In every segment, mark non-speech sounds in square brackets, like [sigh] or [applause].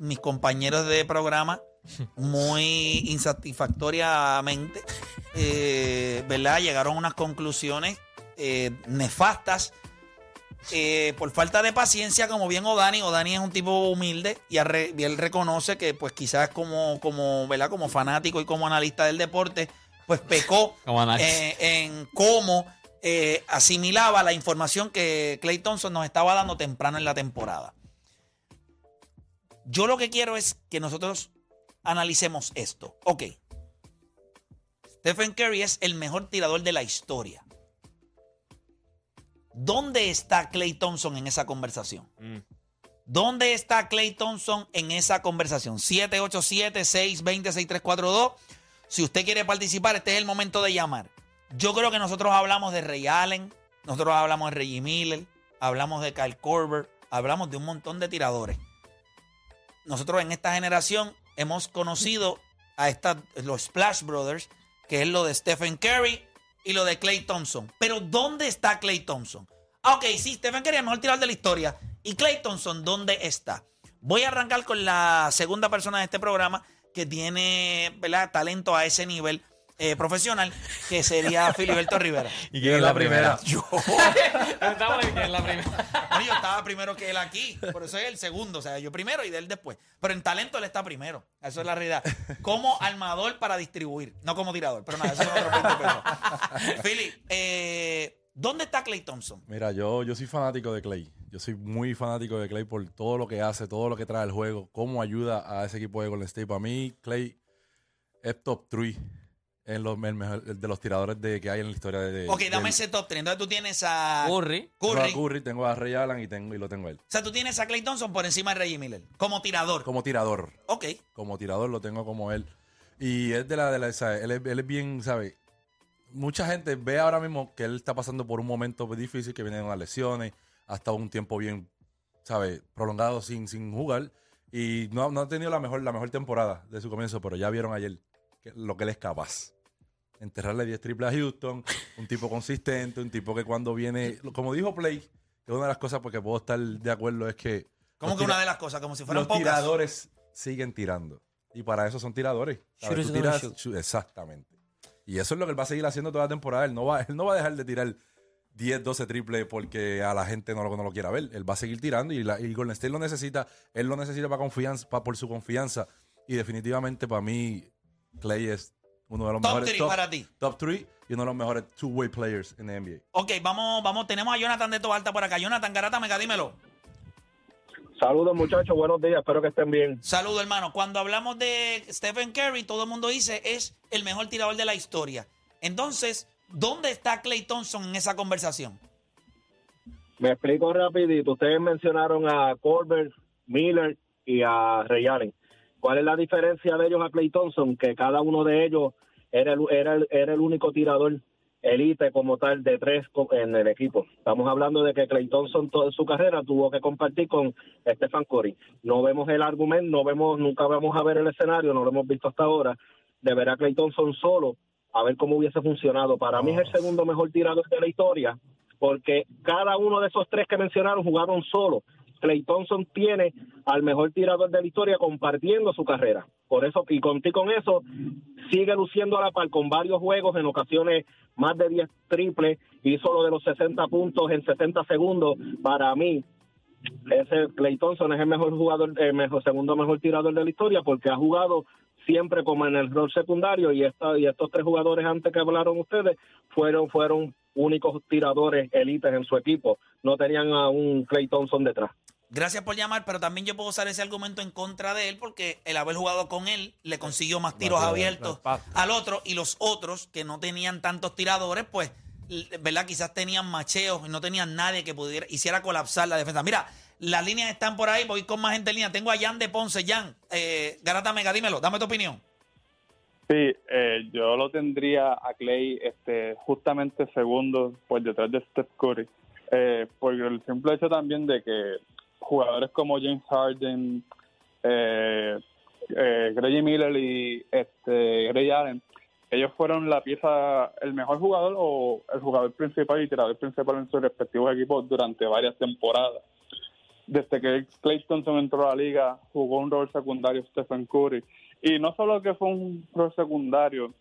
mis compañeros de programa muy insatisfactoriamente, eh, ¿verdad? Llegaron a unas conclusiones eh, nefastas eh, por falta de paciencia, como bien Odani. Odani es un tipo humilde y, él reconoce que, pues, quizás como, como, ¿verdad? Como fanático y como analista del deporte, pues pecó en cómo eh, asimilaba la información que Clay Thompson nos estaba dando temprano en la temporada. Yo lo que quiero es que nosotros analicemos esto. Ok. Stephen Curry es el mejor tirador de la historia. ¿Dónde está Clay Thompson en esa conversación? Mm. ¿Dónde está Clay Thompson en esa conversación? 787-620-6342. Si usted quiere participar, este es el momento de llamar. Yo creo que nosotros hablamos de Ray Allen, nosotros hablamos de Reggie Miller, hablamos de Kyle Korver, hablamos de un montón de tiradores. Nosotros en esta generación hemos conocido a estas, los Splash Brothers, que es lo de Stephen Curry y lo de Clay Thompson. Pero ¿dónde está Clay Thompson? Ah, ok, sí, Stephen Curry es el mejor tirador de la historia. ¿Y Clay Thompson dónde está? Voy a arrancar con la segunda persona de este programa que tiene ¿verdad? talento a ese nivel eh, profesional, que sería [laughs] Filiberto Rivera. ¿Y quién es la primera? [laughs] Yo, Estamos en quién es la primera. Yo estaba primero que él aquí, por eso es el segundo, o sea, yo primero y de él después. Pero en talento él está primero, eso es la realidad. Como armador para distribuir, no como tirador, pero nada, eso es otro 20 pesos. Philly, eh, ¿dónde está Clay Thompson? Mira, yo, yo soy fanático de Clay. Yo soy muy fanático de Clay por todo lo que hace, todo lo que trae el juego, cómo ayuda a ese equipo de Golden State. Para mí, Clay es top 3 en los, el mejor- el de los tiradores de, que hay en la historia de. Ok, dame del- ese top 3. Entonces tú tienes a Curry. Tengo a Curry. Tengo a Ray Allen y, tengo, y lo tengo a él. O sea, tú tienes a Clay Thompson por encima de Reggie Miller, como tirador. Como tirador. Ok. Como tirador lo tengo como él. Y es de la. De la. Él, es, él es bien, ¿sabes? Mucha gente ve ahora mismo que él está pasando por un momento difícil, que vienen unas lesiones, ha estado un tiempo bien, ¿sabes? Prolongado sin, sin jugar. Y no, no ha tenido la mejor, la mejor temporada de su comienzo, pero ya vieron ayer que- lo que él es capaz. Enterrarle 10 triples a Houston, un tipo consistente, un tipo que cuando viene, como dijo Play, que una de las cosas porque puedo estar de acuerdo es que Como los que una de las cosas, como si fueran los pocas. tiradores siguen tirando. Y para eso son tiradores. exactamente. Y eso es lo que él va a seguir haciendo toda la temporada. Él no va, él no va a dejar de tirar 10, 12 triples porque a la gente no lo, no lo quiera ver. Él va a seguir tirando y, la, y Golden State lo necesita. Él lo necesita para confianza, para, por su confianza. Y definitivamente para mí, Clay es uno de los Top mejores 3 para ti. top three y uno de los mejores two-way players en la NBA. Ok, vamos, vamos. Tenemos a Jonathan de Tobalta por acá. Jonathan Garata, mega, dímelo. Saludos muchachos, buenos días, espero que estén bien. Saludo, hermano. Cuando hablamos de Stephen Curry, todo el mundo dice es el mejor tirador de la historia. Entonces, ¿dónde está Clay Thompson en esa conversación? Me explico rapidito, ustedes mencionaron a Colbert, Miller y a Ray Allen. ¿Cuál es la diferencia de ellos a Clay Thompson? Que cada uno de ellos era el, era el, era el único tirador elite como tal de tres en el equipo. Estamos hablando de que Clay Thompson toda su carrera tuvo que compartir con Stephen Curry. No vemos el argumento, no vemos, nunca vamos a ver el escenario, no lo hemos visto hasta ahora, de ver a Clay Thompson solo, a ver cómo hubiese funcionado. Para mí es el segundo mejor tirador de la historia, porque cada uno de esos tres que mencionaron jugaron solo. Clay Thompson tiene al mejor tirador de la historia compartiendo su carrera. Por eso, y con, y con eso, sigue luciendo a la par con varios juegos, en ocasiones más de 10 triples, hizo lo de los 60 puntos en 60 segundos. Para mí, ese Clay Thompson es el mejor jugador, el mejor, segundo mejor tirador de la historia porque ha jugado siempre como en el rol secundario y esta, y estos tres jugadores antes que hablaron ustedes fueron fueron únicos tiradores élites en su equipo, no tenían a un Clay Thompson detrás. Gracias por llamar, pero también yo puedo usar ese argumento en contra de él porque el haber jugado con él le consiguió más tiros abiertos al otro y los otros que no tenían tantos tiradores, pues, l- ¿verdad? Quizás tenían macheos y no tenían nadie que pudiera hiciera colapsar la defensa. Mira, las líneas están por ahí, voy con más gente en línea. Tengo a Jan de Ponce. Jan, eh, Garata Mega, dímelo, dame tu opinión. Sí, eh, yo lo tendría a Clay este, justamente segundo por detrás de Steph Curry, eh, por el simple hecho también de que jugadores como James Harden, eh, eh, Miller y este, Ray Allen, ellos fueron la pieza, el mejor jugador o el jugador principal y tirador principal en sus respectivos equipos durante varias temporadas. desde que Clay Thompson entró a la liga, jugó un rol secundario Stephen Curry. Y no solo que fue un rol secundario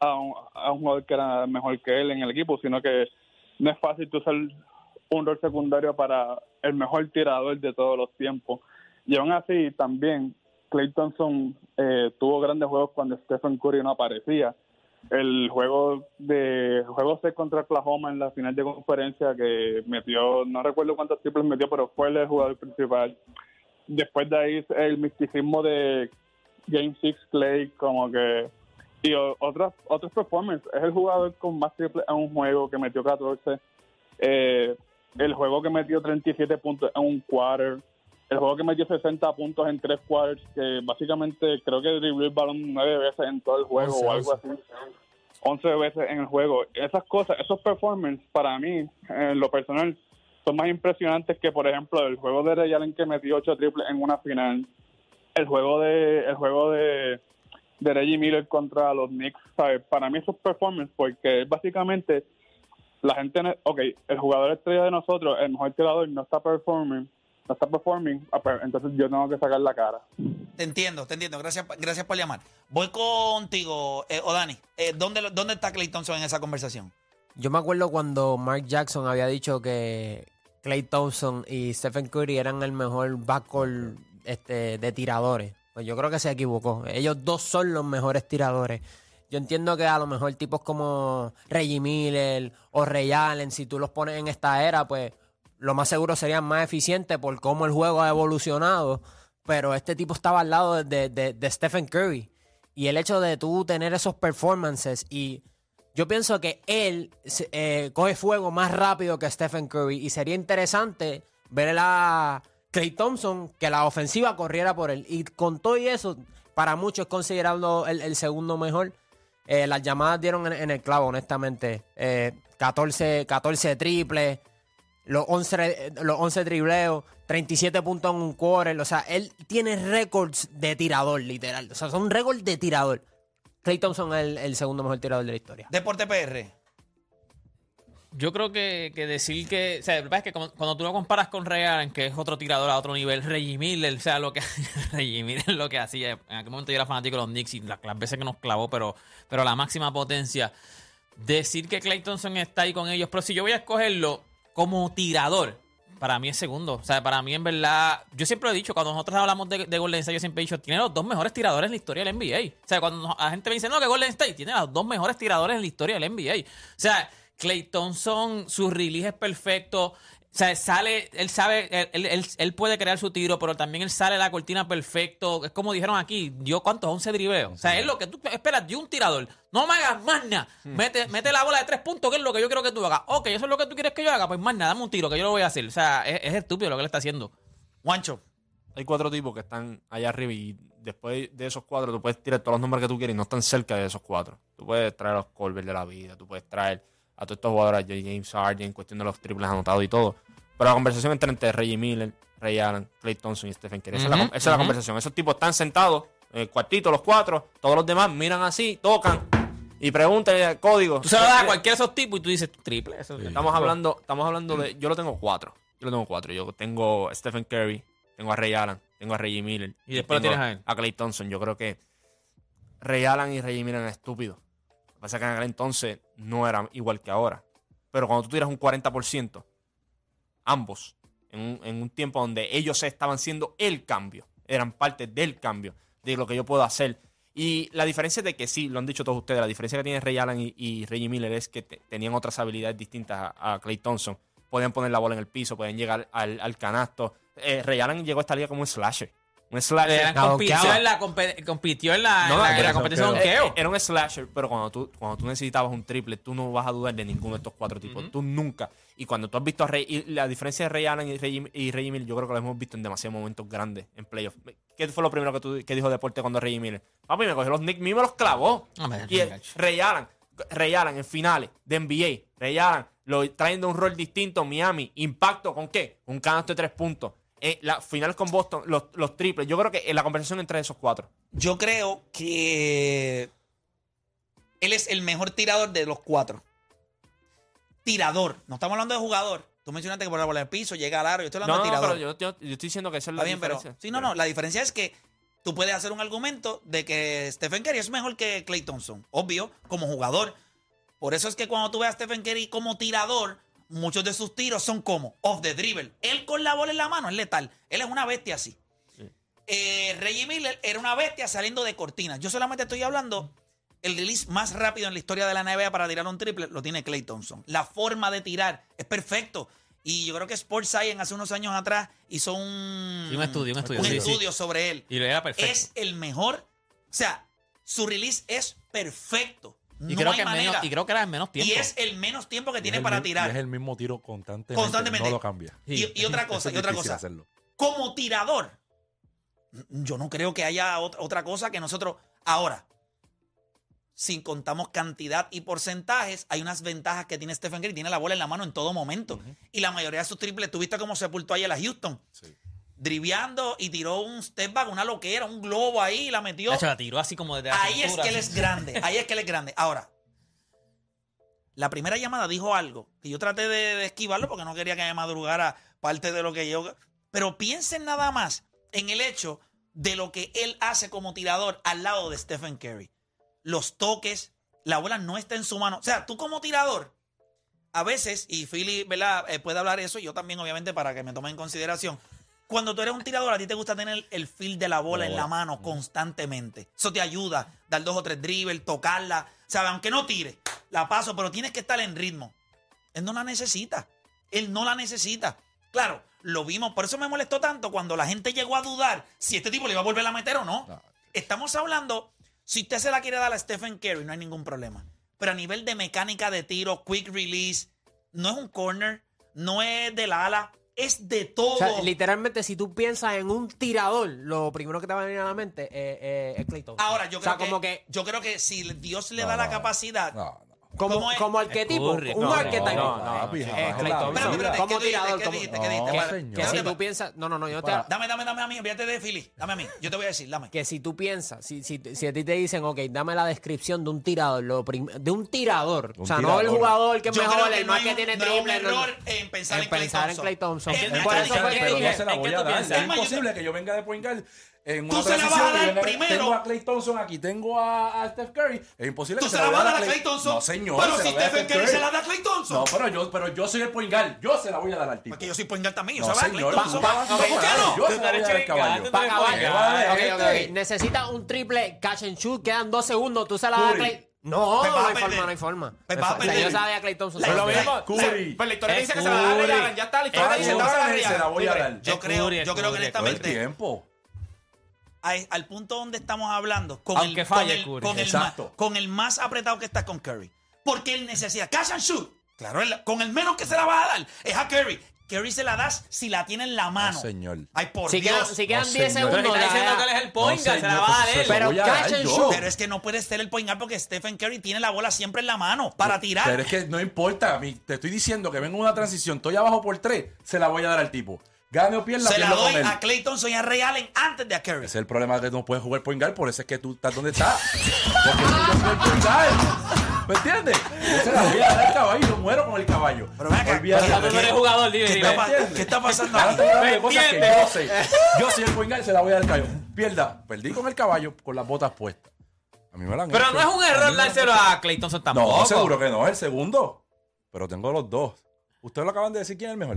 a un, a un jugador que era mejor que él en el equipo, sino que no es fácil tú ser un rol secundario para el mejor tirador de todos los tiempos. Y aún así, también, Clay Thompson eh, tuvo grandes juegos cuando Stephen Curry no aparecía. El juego de juego 6 contra Oklahoma en la final de conferencia que metió, no recuerdo cuántos triples metió, pero fue el jugador principal. Después de ahí el misticismo de Game 6 Clay, como que y otras otros performances. Es el jugador con más triples en un juego que metió 14. Eh, el juego que metió 37 puntos en un quarter. El juego que metió 60 puntos en tres quarters, que básicamente creo que dribló el balón nueve veces en todo el juego o algo así. 11 veces en el juego. Esas cosas, esos performances, para mí, en lo personal, son más impresionantes que, por ejemplo, el juego de Ray Allen que metió 8 triples en una final. El juego de el juego de, de Reggie Miller contra los Knicks, ¿sabes? Para mí esos performances, porque básicamente la gente, ok, el jugador estrella de nosotros, el mejor tirador, no está performing, no está performing, ah, pues, entonces yo tengo que sacar la cara. Te entiendo, te entiendo. Gracias, gracias por llamar. Voy contigo, eh, Odani. Eh, ¿dónde, lo- ¿Dónde está Clay Thompson en esa conversación? Yo me acuerdo cuando Mark Jackson había dicho que Clay Thompson y Stephen Curry eran el mejor backcourt este, de tiradores. Pues yo creo que se equivocó. Ellos dos son los mejores tiradores. Yo entiendo que a lo mejor tipos como Reggie Miller o Ray Allen, si tú los pones en esta era, pues lo más seguro serían más eficientes por cómo el juego ha evolucionado. Pero este tipo estaba al lado de, de- de Stephen Curry. Y el hecho de tú tener esos performances y yo pienso que él eh, coge fuego más rápido que Stephen Curry y sería interesante ver a Clay Thompson que la ofensiva corriera por él. Y con todo y eso, para muchos es considerado el segundo mejor. Eh, las llamadas dieron en, el clavo, honestamente. Eh, 14, 14 triples, los 11, eh, los 11 tripleos, 37 puntos en un quarter. O sea, él tiene récords de tirador, literal. O sea, son récords de tirador. Clay Thompson es el, el segundo mejor tirador de la historia. Deporte PR. Yo creo que, que decir que. O sea, que pasa es que cuando tú lo comparas con Allen, que es otro tirador a otro nivel, Reggie Miller, o sea, lo que. [laughs] Reggie Miller lo que hacía. En aquel momento yo era fanático de los Knicks y las, veces que nos clavó, pero, pero la máxima potencia. Decir que Clay Thompson está ahí con ellos, pero si yo voy a escogerlo como tirador, para mí es segundo. O sea, para mí en verdad, yo siempre he dicho, cuando nosotros hablamos de, de Golden State, yo siempre he dicho, tiene los dos mejores tiradores en la historia del NBA. O sea, cuando la gente me dice, no, que Golden State tiene los dos mejores tiradores en la historia del NBA. O sea, Clay Thompson, su release es perfecto. O sea, sale, él sabe, él, él- él- puede crear su tiro, pero también él sale la cortina perfecto. Es como dijeron aquí, dio cuántos, 11 driveos. O sea, es lo que tú esperas de un tirador. No me hagas más nada. Mete, mete la bola de tres puntos, que es lo que yo quiero que tú hagas. Ok, eso es lo que tú quieres que yo haga. Pues más nada, dame un tiro, que yo lo voy a hacer. O sea, es, es estúpido lo que él está haciendo. Juancho. Hay cuatro tipos que están allá arriba y después de esos cuatro tú puedes tirar todos los números que tú quieras y no están cerca de esos cuatro. Tú puedes traer los Colbert de la vida, tú puedes traer a todos estos jugadores, a J. James Harden, en cuestión de los triples anotados y todo. Pero la conversación entre, entre Reggie Miller, Ray Allen, Clay Thompson y Stephen Curry. Esa, es la, es conversación. Esos tipos están sentados en el cuartito, los cuatro, todos los demás miran así, tocan y preguntan el código. Tú se lo das a cualquiera de esos tipos y tú dices, triple. Eso, Estamos hablando, estamos hablando de. Yo lo tengo cuatro. Yo lo tengo cuatro. Yo tengo a Stephen Curry, tengo a Ray Allen, tengo a Reggie Miller. Y después lo tengo tienes a él. A Clay Thompson. Yo creo que Ray Allen y Reggie Miller eran estúpidos. Lo que pasa es que en aquel entonces no era igual que ahora. Pero cuando tú tiras un 40%, ambos, en un, en un tiempo donde ellos estaban siendo el cambio, eran parte del cambio, de lo que yo puedo hacer. Y la diferencia de que sí, lo han dicho todos ustedes, la diferencia que tiene Ray Allen y, Reggie Miller es que te- tenían otras habilidades distintas a, Clay Thompson. Podían poner la bola en el piso, pueden llegar al, al canasto. Eh, Ray Allen llegó a esta liga como un slasher. Un slasher. Era- No, compitió, en la, compitió en la, en No, la- en la competición de donkeo. eh, Era un slasher, pero cuando tú, cuando tú necesitabas un triple, tú no vas a dudar de ninguno de estos cuatro tipos. Tú nunca. Y cuando tú has visto a Rey, y la diferencia de Ray Allen y Ray, y Miller, yo creo que lo hemos visto en demasiados momentos grandes en playoffs. ¿Qué fue lo primero que, tú, que dijo Deporte cuando Reggie Miller? Papi, me cogió los Knicks, y me los clavó. Me- y el- Ray Allen, Ray Allen en finales de NBA, Ray Allen lo traen de un rol distinto, Miami, impacto con qué? Un canasto de tres puntos. En las finales con Boston, los, los triples. Yo creo que en la conversación entre esos cuatro. Yo creo que él es el mejor tirador de los cuatro. Tirador. No estamos hablando de jugador. Tú mencionaste que por la bola del piso llega al aro. Yo estoy No, hablando no, de pero tirador. yo, yo- yo estoy diciendo que esa es Está la bien, pero. Sí, no, no. La diferencia es que tú puedes hacer un argumento de que Stephen Curry es mejor que Clay Thompson. Obvio, como jugador. Por eso es que cuando tú ves a Stephen Curry como tirador, muchos de sus tiros son como off the dribble. Él con la bola en la mano es letal. Él es una bestia así. Eh, Reggie Miller era una bestia saliendo de cortinas. Yo solamente estoy hablando. El release más rápido en la historia de la NBA para tirar un triple lo tiene Clay Thompson. La forma de tirar es perfecto. Y yo creo que Sports Science hace unos años atrás hizo un, Sí, un estudio, un estudio, un sí, sí. estudio sobre él. Y lo era perfecto. Es el mejor. O sea, su release es perfecto. Y, no creo hay que en manera. menos, y creo que era en menos tiempo. Y es el menos tiempo que Y tiene el para mi- y tirar. Es el mismo tiro constantemente. Constantemente. No lo cambia. Sí. Y, y otra cosa, es y otra cosa. hacerlo. Como tirador, yo no creo que haya ot- otra cosa que nosotros. Ahora, si contamos cantidad y porcentajes, hay unas ventajas que tiene Stephen Curry. Tiene la bola en la mano en todo momento. Y la mayoría de sus triples, tuviste cómo sepultó ayer a Houston. Sí. Driviando y tiró un step back, una loquera, un globo ahí y la metió. De hecho, la tiró así como desde la Ahí es que él es grande. Ahí es que él es grande. Ahora, la primera llamada dijo algo que yo traté de, de esquivarlo porque no quería que me madrugara parte de lo que yo. Pero piensen nada más en el hecho de lo que él hace como tirador al lado de Stephen Curry. Los toques, la bola no está en su mano. O sea, tú como tirador, a veces, y Philly ¿verdad? Eh, puede hablar eso, y yo también, obviamente, para que me tomen en consideración. Cuando tú eres un tirador, a ti te gusta tener el feel de la bola La en la bola. mano constantemente. Eso te ayuda, dar dos o tres dribbles, tocarla. O sea, aunque no tire, la paso, pero tienes que estar en ritmo. Él no la necesita. Él no la necesita. Claro, lo vimos, por eso me molestó tanto cuando la gente llegó a dudar si este tipo le iba a volver a meter o no. No. Estamos hablando, si usted se la quiere dar a Stephen Curry, no hay ningún problema. Pero a nivel de mecánica de tiro, quick release, no es un corner, no es del ala, es de todo. O sea, literalmente, si tú piensas en un tirador, lo primero que te va a venir a la mente eh, eh, es Clay Thompson. Ahora, yo o creo, sea, como que, yo creo que si Dios le No, da la no, capacidad, No, no. Como, como arquetipo, Curry. un No, arquetipo. como tirador, que si tú piensas, no, no, no, yo te. Dame, dame, dame a mí, olvídate de Philly. Dame a mí. Yo te voy a decir, dame. que si tú piensas, si, si, si a ti te dicen, ok, dame la descripción de un tirador, lo prim- de un tirador, Un o sea, no el jugador que es mejor, que el no más que tiene no es un triple. no, no. error en pensar en, En Clay pensar en Thompson. Clay Thompson. Es ¿En qué mecánica tú de piensas? tiro. pero ¿qué- no se la en voy qué a tú dar. piensas? Es imposible que yo venga de point en Tú una se la vas a dar primero. Tengo a Clay Thompson aquí, tengo a, a Steph Curry. Es imposible Tú que se la la vas a dar a Clay Thompson. No, señor. Pero se si Stephen Steph Curry se la da a Clay Thompson. No, pero yo, pero yo soy el point guard. Yo se la voy a dar al tipo. Porque yo soy point guard también. Yo No, se señor. ¿Por qué no? Yo se la voy a dar al caballo. Para acabar, ¿Qué va a ok, dar ok, este? ok. Necesita un triple catch and shoot, quedan dos segundos, tú se la das a. Clay. No, Pues no hay perder. forma, no hay forma. Pues vas a perder. yo se la doy a Clay Thompson. La- Pues lo mismo. Curry. Pues la historia Es dice que se la va a dar a. Ya está, la historia Ah, dice que yo se la va a dar a se Ray la Allen. voy a Libre. dar. Yo Es creo, Curry, es yo creo que honestamente, tiempo. A- al punto donde estamos hablando, con Aunque el, falle con el, Curry. con el Exacto. más, con el más apretado que está con Curry. Porque él necesita catch and shoot. Claro, él- con el menos que se la va a dar es a Curry. Curry se la das si la tiene en la mano. No, señor. Ay, por Si quedan, Dios. si quedan No, 10 señor. Pero segundos, está diciendo ya- que él es el point No, guard, se la va a dar él. Pero catch and shoot. Es que no puede ser el point guard porque Stephen Curry tiene la bola siempre en la mano para tirar. Pero es que no importa. a mí te estoy diciendo que vengo en una transición, estoy abajo por tres, se la voy a dar al tipo. Gane o pierda, se la doy a Clay Thompson y a Ray Allen antes de a Curry. Ese es el problema que no puedes jugar point guard, por eso es que tú estás donde estás. Porque yo soy el point guard. ¿Me entiendes? Yo se la voy a dar al caballo y yo muero con el caballo. Pero ven acá, Tú de no eres jugador, ¿Qué está, ¿Qué está pasando aquí? de entiendes? yo sé. Yo soy el point guard y se la voy a dar al caballo. Pierda, perdí con el caballo con las botas puestas. A mí me la han Pero hecho. no es un error dárselo a Clay Thompson tampoco. No, seguro que no, es el segundo. Pero tengo los dos. Ustedes lo acaban de decir quién es el mejor.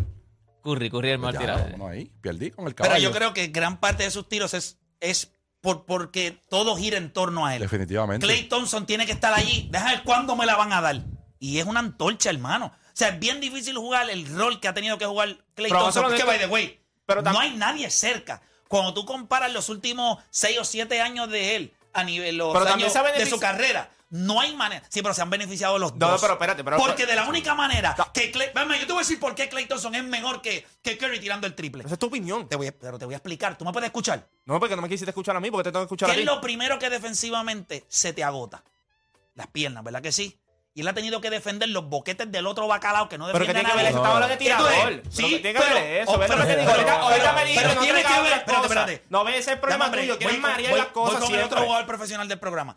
Curry, Curry el vámonos ahí. Perdí con el caballo. Pero yo creo que gran parte de sus tiros es, es por, porque todo gira en torno a él. Definitivamente. Clay Thompson tiene que estar allí. Deja ver cuándo me la van a dar. Y es una antorcha, hermano. O sea, es bien difícil jugar el rol que ha tenido que jugar Clay Pero Thompson. Que, by the way, Pero no hay nadie cerca. Cuando tú comparas los últimos 6 o 7 años de él a nivel los Pero años de su carrera, no hay manera. Sí, pero se han beneficiado los No, dos. pero espérate, pero- Porque de la única manera No. que Clay... Vame, yo te voy a decir por qué Clay Thompson es mejor que, que Curry tirando el triple. Esa es tu opinión. Te voy a- pero te voy a explicar. ¿Tú me puedes escuchar? No, porque no me quisiste escuchar a mí, porque te tengo que escuchar a ¿Qué ti. es lo primero que defensivamente se te agota? Las piernas, ¿verdad que sí? Y él ha tenido que defender los boquetes del otro bacalao que no Pero que defiende que a ver de tirador. Sí, Pero que tiene pero- ver eso. oh, ¿ves lo pero- que te digo? pero- Ahorita- ahorita pero- pero no tiene que ver, espérate, espérate. No ves ese problema tuyo, quieres marear las cosas voy con el otro jugador profesional del programa.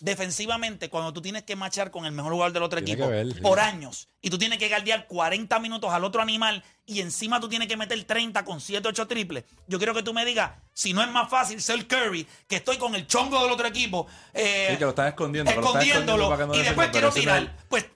Defensivamente, cuando tú tienes que marchar con el mejor jugador del otro Tiene equipo que ver, sí. por años y tú tienes que guardiar 40 minutos al otro animal y encima tú tienes que meter 30 con 7, 8 triples, yo quiero que tú me digas si no es más fácil ser Curry, que estoy con el chongo del otro equipo, eh, Sí, que lo están escondiendo, que lo están escondiéndolo escondiendo para que no y después quiero tirar. Pues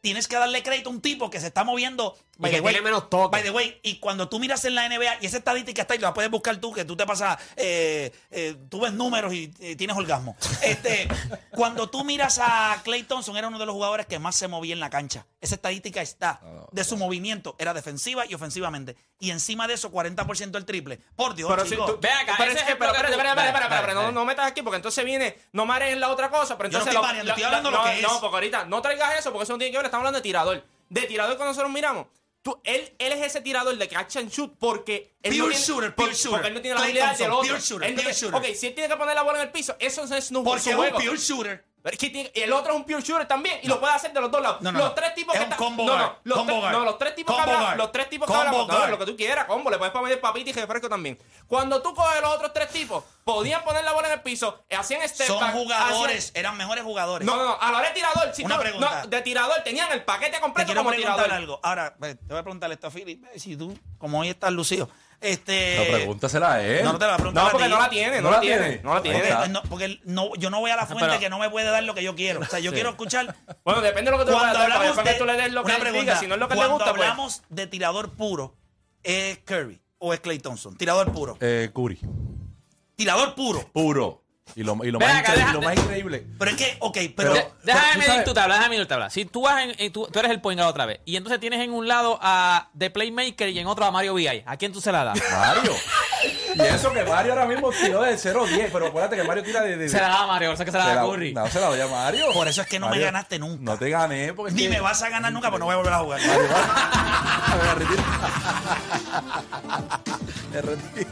tienes que darle crédito a un tipo que se está moviendo. Y que tiene menos toque. By the way, y cuando tú miras en la NBA, y esa estadística está ahí, la puedes buscar tú, que tú te pasas, eh, eh, tú ves números y eh, tienes orgasmo. Este, [laughs] cuando tú miras a Clay Thompson, era uno de los jugadores que más se movía en la cancha. Esa estadística está No, no, de su movimiento, era defensiva y ofensivamente. Y encima de eso, 40% el triple. Por Dios, Pero si chicos. tú- Ve acá, pero ese es pero espérate, espérate, espérate, no, no metas aquí porque entonces viene, no mares en la otra cosa, pero Yo no entonces... estoy mareando, estoy hablando no, lo que no, es. porque ahorita no traigas eso porque eso no tiene que ver, estamos hablando de tirador. De tirador cuando nosotros miramos, tú, él, él es ese tirador de catch and shoot porque... Él no Pure tiene, shooter, pure shooter. Porque él no tiene la habilidad del otro. pure shooter, Él no pure tiene- shooter. Ok, si él tiene que poner la bola en el piso, eso no es no, Porque es un pure shooter. Pero es que tiene- el otro es un pure shooter también y lo puede hacer de los dos lados. No, no, los no. tres tipos Es que un están- combo no, guard, no, los combo tres, guard, no, los tres tipos que combo hablan, guard, los tres tipos que combo hablan, no, guard. lo que tú quieras, combo, le puedes poner papita y refresco también. Cuando tú coges los otros tres tipos, podían poner la bola en el piso, hacían step Son back, jugadores, eran mejores jugadores. No, no, no, a la hora de tirador, si Una tú- pregunta. no, de tirador tenían el paquete Te completo quiero como preguntar tirador. algo. Ahora, ve, te voy a preguntarle esto a Philip. Si tú, como hoy estás lucido. Este. No, pregúntasela a él. No, no te la preguntar. No, a porque ti. no la tiene, no, ¿No la tiene, tiene? no la Ahí tiene. está. Porque, no, porque no- yo no voy a la fuente Pero- que no me puede dar lo que yo quiero. O sea, yo quiero escuchar. [laughs] Bueno, depende de lo que tú Cuando para después de. que tú le des lo que una él pregunta, diga, si no es lo que le cuando gusta, pues. hablamos de tirador puro, ¿es Curry o es Clay Thompson? Tirador puro. Eh, Curry. Tirador puro. Puro. Y lo, y lo, más, acá, increíble, deja- lo más increíble. Pero es que, ok, pero. Pero- déjame medir tu tabla, déjame medir tu tabla. Si tú vas en, tú, tú eres el point guard otra vez y entonces tienes en un lado a The Playmaker y en otro a Mario VI, ¿a quién tú se la das? Mario. [laughs] Y eso que Mario ahora mismo tiró de 0-10, pero acuérdate que Mario tira de... de- Se la da a Mario, por eso es que se la se da a Curry. No, se la doy a Mario. Por eso es que no me Mario, ganaste nunca. No te gané porque... Ni que- me vas a ganar nunca, pues no voy a volver a jugar. Mario. Me retiro. Me retiro.